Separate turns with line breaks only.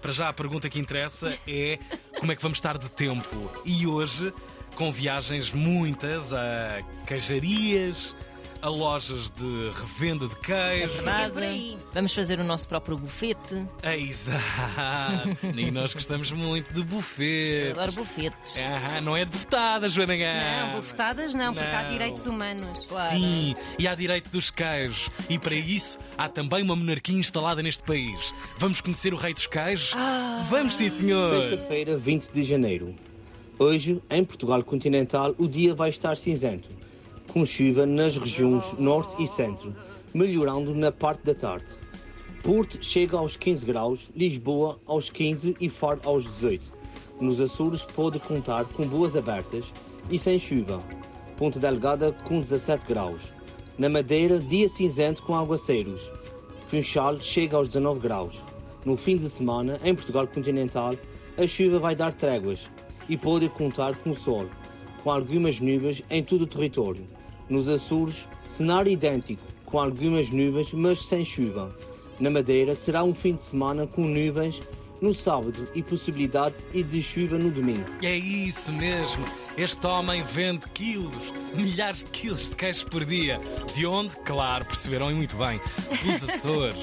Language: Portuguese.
Para já a pergunta que interessa é como é que vamos estar de tempo? E hoje, com viagens muitas a queijarias, a lojas de revenda de queijo.
Verdade.
por aí.
Vamos fazer o nosso próprio bufete.
É, exato. E nós gostamos muito de buffet.
Adoro bufetes.
Ah, não é de bufetada, Joana Gama.
Não, bufetadas não, porque há
Não.
direitos humanos.
Claro.
Sim, e há direito dos queijos. E para isso há também uma monarquia instalada neste país. Vamos conhecer o rei dos queijos? Vamos sim, senhor.
Sexta-feira, 20 de janeiro. Hoje, em Portugal continental, o dia vai estar cinzento, com chuva nas regiões norte e centro, melhorando na parte da tarde. Porto chega aos 15 graus, Lisboa aos 15 e Faro aos 18. Nos Açores pode contar com boas abertas e sem chuva. Ponta Delgada com 17 graus. Na Madeira, dia cinzento com aguaceiros. Funchal chega aos 19 graus. No fim de semana, em Portugal continental, a chuva vai dar tréguas e pode contar com sol, com algumas nuvens em todo o território. Nos Açores, cenário idêntico, com algumas nuvens, mas sem chuva. Na Madeira, será um fim de semana com nuvens no sábado e possibilidade de chuva no domingo.
É isso mesmo. Este homem vende quilos, milhares de quilos de queijo por dia. De onde? Claro, perceberam muito bem. Dos Açores.